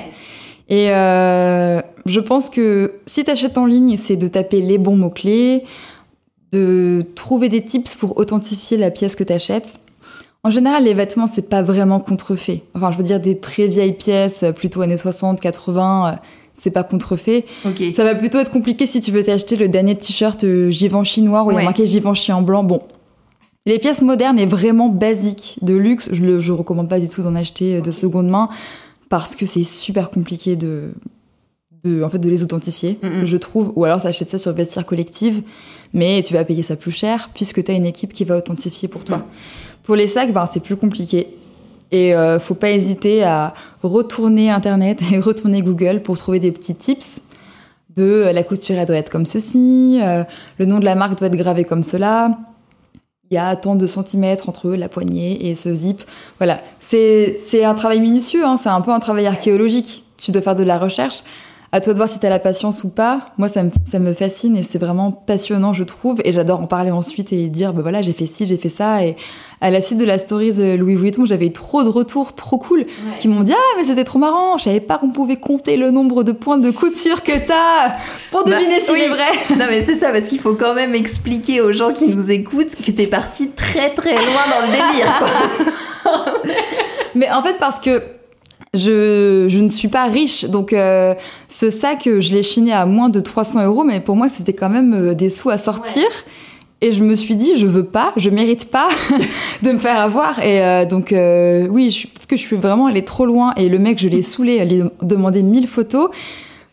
Et euh, je pense que si tu achètes en ligne, c'est de taper les bons mots-clés, de trouver des tips pour authentifier la pièce que tu achètes. En général, les vêtements, c'est pas vraiment contrefait. Enfin, je veux dire, des très vieilles pièces, euh, plutôt années 60, 80, euh, c'est pas contrefait. Ok. Ça va plutôt être compliqué si tu veux t'acheter le dernier t-shirt euh, Givenchy noir où il y a marqué Givenchy en blanc. Bon. Les pièces modernes et vraiment basiques de luxe, je ne recommande pas du tout d'en acheter de seconde main parce que c'est super compliqué de, de, en fait, de les authentifier, je trouve. Ou alors t'achètes ça sur Vestiaire Collective, mais tu vas payer ça plus cher puisque tu as une équipe qui va authentifier pour toi. Pour les sacs, ben, c'est plus compliqué. Et euh, faut pas hésiter à retourner Internet et retourner Google pour trouver des petits tips de euh, la couture elle doit être comme ceci, euh, le nom de la marque doit être gravé comme cela. Il y a tant de centimètres entre la poignée et ce zip. Voilà, c'est un travail minutieux, hein, c'est un peu un travail archéologique. Tu dois faire de la recherche. À toi de voir si tu as la patience ou pas. Moi, ça me, ça me fascine et c'est vraiment passionnant, je trouve. Et j'adore en parler ensuite et dire, bah voilà, j'ai fait ci, j'ai fait ça. Et à la suite de la stories euh, Louis Vuitton, j'avais eu trop de retours trop cool qui m'ont dit, ah, mais c'était trop marrant. Je savais pas qu'on pouvait compter le nombre de points de couture que t'as pour Bah, deviner s'il oui. est vrai. Non mais c'est ça parce qu'il faut quand même expliquer aux gens qui nous écoutent que t'es parti très très loin dans le délire. quoi. Mais en fait, parce que je, je ne suis pas riche, donc euh, ce sac, euh, je l'ai chiné à moins de 300 euros, mais pour moi, c'était quand même euh, des sous à sortir. Et je me suis dit, je veux pas, je mérite pas de me faire avoir. Et euh, donc, euh, oui, je- peut-être que je suis vraiment allée trop loin. Et le mec, je l'ai saoulé, à lui demander 1000 photos.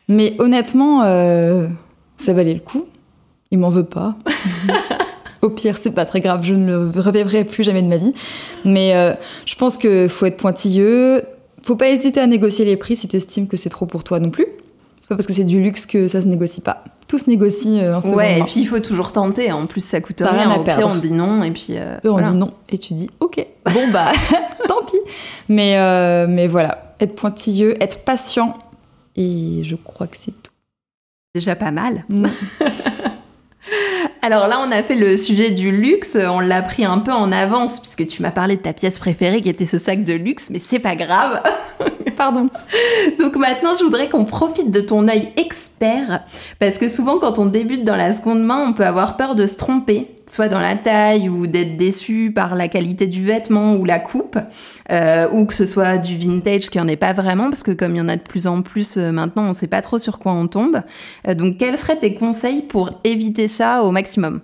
Mais honnêtement, ça valait le coup. Il m'en veut pas. Au pire, c'est pas très grave, je ne le revivrai plus jamais de ma vie. Mais je pense qu'il faut être pointilleux. Faut pas hésiter à négocier les prix si t'estimes que c'est trop pour toi non plus. C'est pas parce que c'est du luxe que ça se négocie pas. Tout se négocie euh, en seconde Ouais, et puis il faut toujours tenter. En plus, ça coûte rien. rien à Au pire, on dit non et puis. euh, Eux, on dit non et tu dis ok. Bon bah tant pis. Mais euh, mais voilà, être pointilleux, être patient et je crois que c'est tout. Déjà pas mal. Alors là, on a fait le sujet du luxe. On l'a pris un peu en avance puisque tu m'as parlé de ta pièce préférée qui était ce sac de luxe, mais c'est pas grave. Pardon. Donc maintenant, je voudrais qu'on profite de ton œil expert, parce que souvent, quand on débute dans la seconde main, on peut avoir peur de se tromper, soit dans la taille ou d'être déçu par la qualité du vêtement ou la coupe, euh, ou que ce soit du vintage qui en est pas vraiment, parce que comme il y en a de plus en plus euh, maintenant, on sait pas trop sur quoi on tombe. Euh, donc, quels seraient tes conseils pour éviter ça au maximum?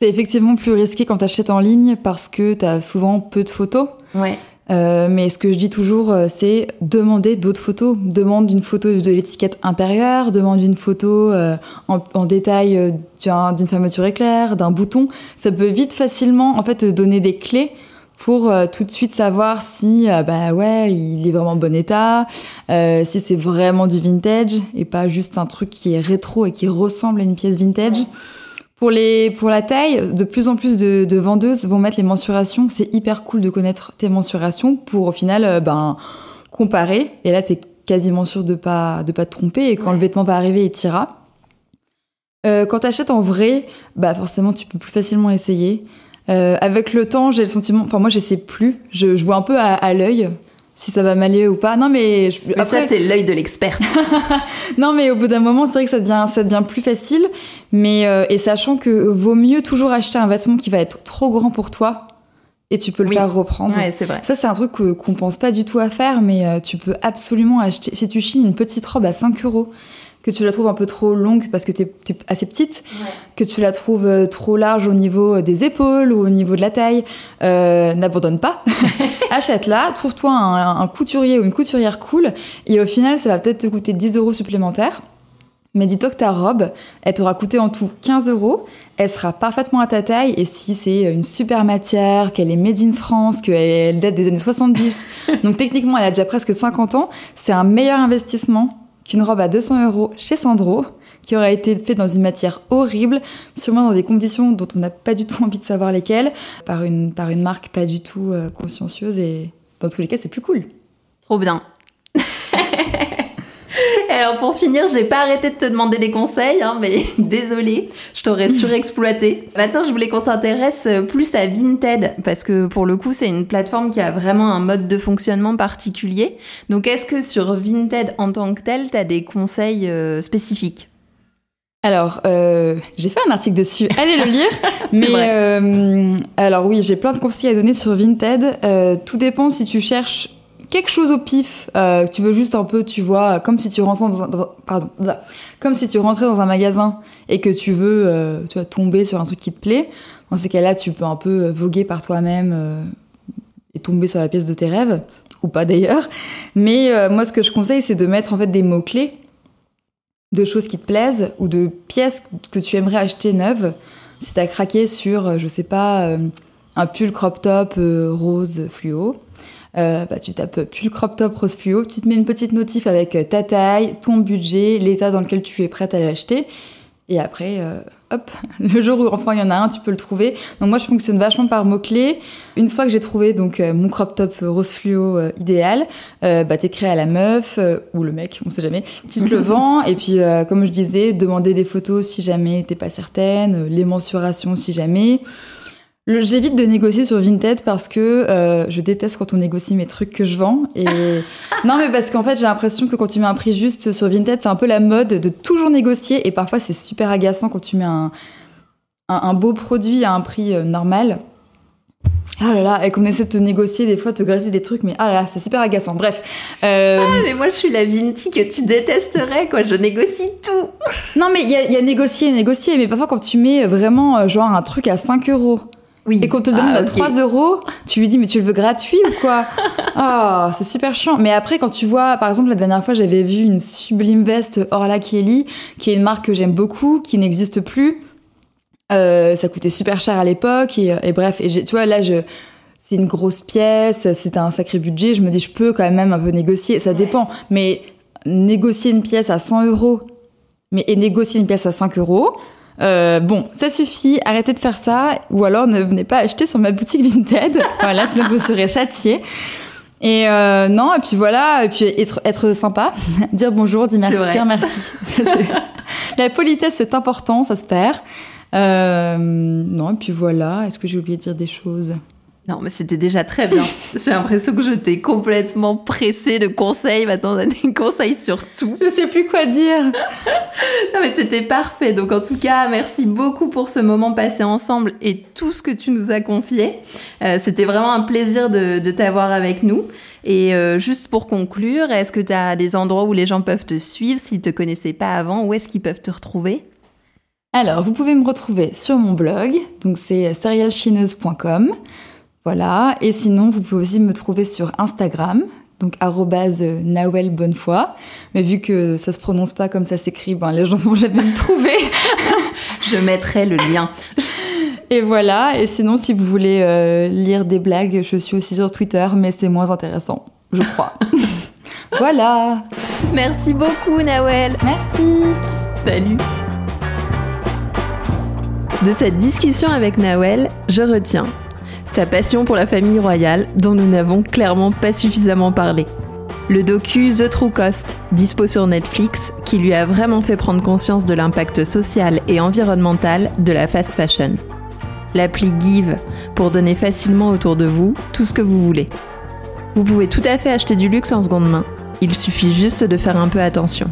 C'est effectivement plus risqué quand t'achètes en ligne parce que t'as souvent peu de photos. Ouais. Euh, mais ce que je dis toujours, euh, c'est demander d'autres photos. Demande une photo de l'étiquette intérieure, demande une photo euh, en, en détail euh, d'un- d'une fermeture éclair, d'un bouton. Ça peut vite facilement en fait donner des clés pour euh, tout de suite savoir si euh, bah ouais il est vraiment en bon état, euh, si c'est vraiment du vintage et pas juste un truc qui est rétro et qui ressemble à une pièce vintage. Pour, les, pour la taille, de plus en plus de, de vendeuses vont mettre les mensurations. C'est hyper cool de connaître tes mensurations pour au final euh, ben, comparer. Et là, tu es quasiment sûr de pas, de pas te tromper. Et quand Ouais. le vêtement va arriver, il t'ira. Euh, quand tu achètes en vrai, bah forcément, tu peux plus facilement essayer. Euh, avec le temps, j'ai le sentiment... Enfin, moi, je sais plus. Je, je vois un peu à, à l'œil si ça va m'aller ou pas. Non, mais... je- Mais après- ça, c'est l'œil de l'expert. non, mais au bout d'un moment, c'est vrai que ça devient, ça devient plus facile. Mais euh, et sachant que vaut mieux toujours acheter un vêtement qui va être trop grand pour toi et tu peux le Oui. faire reprendre. ouais, c'est vrai. Ça, c'est un truc qu'on pense pas du tout à faire, mais euh, tu peux absolument acheter. Si tu chines une petite robe à 5 euros, que tu la trouves un peu trop longue parce que t'es es assez petite, que tu la trouves euh, trop large au niveau des épaules ou au niveau de la taille, euh, n'abandonne pas. Achète-la, trouve-toi un, un couturier ou une couturière cool, et au final, ça va peut-être te coûter 10 euros supplémentaires. Mais dis-toi que ta robe, elle t'aura coûté en tout 15 euros. Elle sera parfaitement à ta taille. Et si c'est une super matière, qu'elle est made in France, qu'elle elle date des années 70, donc techniquement elle a déjà presque 50 ans, c'est un meilleur investissement qu'une robe à 200 euros chez Sandro, qui aura été faite dans une matière horrible, sûrement dans des conditions dont on n'a pas du tout envie de savoir lesquelles, par une, par une marque pas du tout euh, consciencieuse. Et dans tous les cas, c'est plus cool. Trop bien. Alors pour finir, j'ai pas arrêté de te demander des conseils, hein, mais désolée, je t'aurais surexploité. Maintenant, je voulais qu'on s'intéresse plus à Vinted, parce que pour le coup, c'est une plateforme qui a vraiment un mode de fonctionnement particulier. Donc est-ce que sur Vinted en tant que tel, t'as des conseils euh, spécifiques? Alors, euh, j'ai fait un article dessus, allez le lire. mais euh, alors oui, j'ai plein de conseils à donner sur Vinted. Euh, tout dépend si tu cherches quelque chose au pif, tu veux juste un peu, tu vois, comme si tu rentrais dans un, pardon, comme si tu rentrais dans un magasin et que tu veux, tu vas tomber sur un truc qui te plaît. Dans ces cas-là, tu peux un peu voguer par toi-même et tomber sur la pièce de tes rêves, ou pas d'ailleurs. Mais moi, ce que je conseille, c'est de mettre en fait des mots clés de choses qui te plaisent ou de pièces que tu aimerais acheter neuves. Si t'as craqué sur, euh, je sais pas, euh, un pull crop top euh, rose fluo, bah, tu tapes pull crop top rose fluo, tu te mets une petite notif avec ta taille, ton budget, l'état dans lequel tu es prête à l'acheter. Et après, hop, le jour où enfin il y en a un, tu peux le trouver. Donc moi, je fonctionne vachement par mots-clés. Une fois que j'ai trouvé donc euh, mon crop top rose fluo euh, idéal, euh, bah, t'écris à la meuf euh, ou le mec, on sait jamais, qui te le vend. Et puis, euh, comme je disais, demander des photos si jamais t'es pas certaine, euh, les mensurations si jamais. J'évite de négocier sur Vinted parce que euh, je déteste quand on négocie mes trucs que je vends. Et non, mais parce qu'en fait, j'ai l'impression que quand tu mets un prix juste sur Vinted, c'est un peu la mode de toujours négocier. Et parfois, c'est super agaçant quand tu mets un, un, un beau produit à un prix euh, normal. Ah là là, et qu'on essaie de te négocier, des fois, te gratter des trucs, mais ah là là, c'est super agaçant. Bref. Euh, Ah, mais moi, je suis la Vinti que tu détesterais, quoi. Je négocie tout. Non, mais il y a, il y a négocier et négocier, mais parfois, quand tu mets vraiment, euh, genre, un truc à 5 euros Oui. et qu'on te le demande Ah, à ok. 3 euros, tu lui dis, mais tu le veux gratuit ou quoi Ah, c'est super chiant. Mais après, quand tu vois, par exemple, la dernière fois, j'avais vu une sublime veste Orla Kelly, qui est une marque que j'aime beaucoup, qui n'existe plus. Euh, ça coûtait super cher à l'époque, et, et bref, et tu vois, là, je. C'est une grosse pièce, c'est un sacré budget. Je me dis, je peux quand même un peu négocier. Ça dépend. Mais négocier une pièce à 100 euros, mais et négocier une pièce à 5 euros, euh, bon, ça suffit, arrêtez de faire ça, ou alors ne venez pas acheter sur ma boutique Vinted, voilà, sinon vous serez châtié. Et euh, non, et puis voilà, et puis être, être sympa, dire bonjour, dire merci, dire merci. Ça, La politesse, c'est important, ça se perd. Euh, non, et puis voilà, est-ce que j'ai oublié de dire des choses? Non, mais c'était déjà très bien. J'ai l'impression que je t'ai complètement pressé de conseils. Maintenant, on a des conseils sur tout. Je sais plus quoi dire. Non, mais c'était parfait. Donc, en tout cas, merci beaucoup pour ce moment passé ensemble et tout ce que tu nous as confié. Euh, c'était vraiment un plaisir de, de t'avoir avec nous. Et euh, juste pour conclure, est-ce que tu as des endroits où les gens peuvent te suivre s'ils te connaissaient pas avant? Où est-ce qu'ils peuvent te retrouver? Alors, vous pouvez me retrouver sur mon blog, donc c'est serialchineuse.com. Voilà, et sinon, vous pouvez aussi me trouver sur Instagram, donc arrobase Nawel Bonnefoy. Mais vu que ça se prononce pas comme ça s'écrit, ben, les gens vont jamais me trouver. Je mettrai le lien. Et voilà, et sinon, si vous voulez euh, lire des blagues, je suis aussi sur Twitter, mais c'est moins intéressant, je crois. voilà, Merci beaucoup, Nawel. merci. Salut De cette discussion avec Nawel, je retiens sa passion pour la famille royale dont nous n'avons clairement pas suffisamment parlé. Le docu The True Cost, dispo sur Netflix, qui lui a vraiment fait prendre conscience de l'impact social et environnemental de la fast fashion. L'appli Give, pour donner facilement autour de vous tout ce que vous voulez. Vous pouvez tout à fait acheter du luxe en seconde main, il suffit juste de faire un peu attention.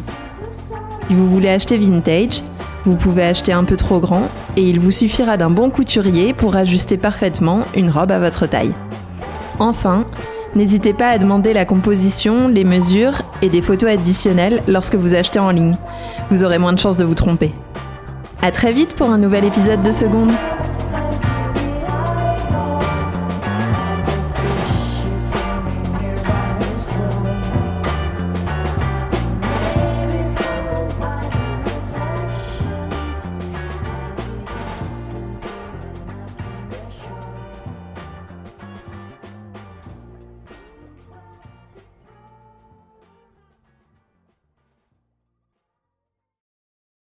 Si vous voulez acheter vintage, vous pouvez acheter un peu trop grand et il vous suffira d'un bon couturier pour ajuster parfaitement une robe à votre taille. Enfin, n'hésitez pas à demander la composition, les mesures et des photos additionnelles lorsque vous achetez en ligne. Vous aurez moins de chances de vous tromper. À très vite pour un nouvel épisode de Seconde.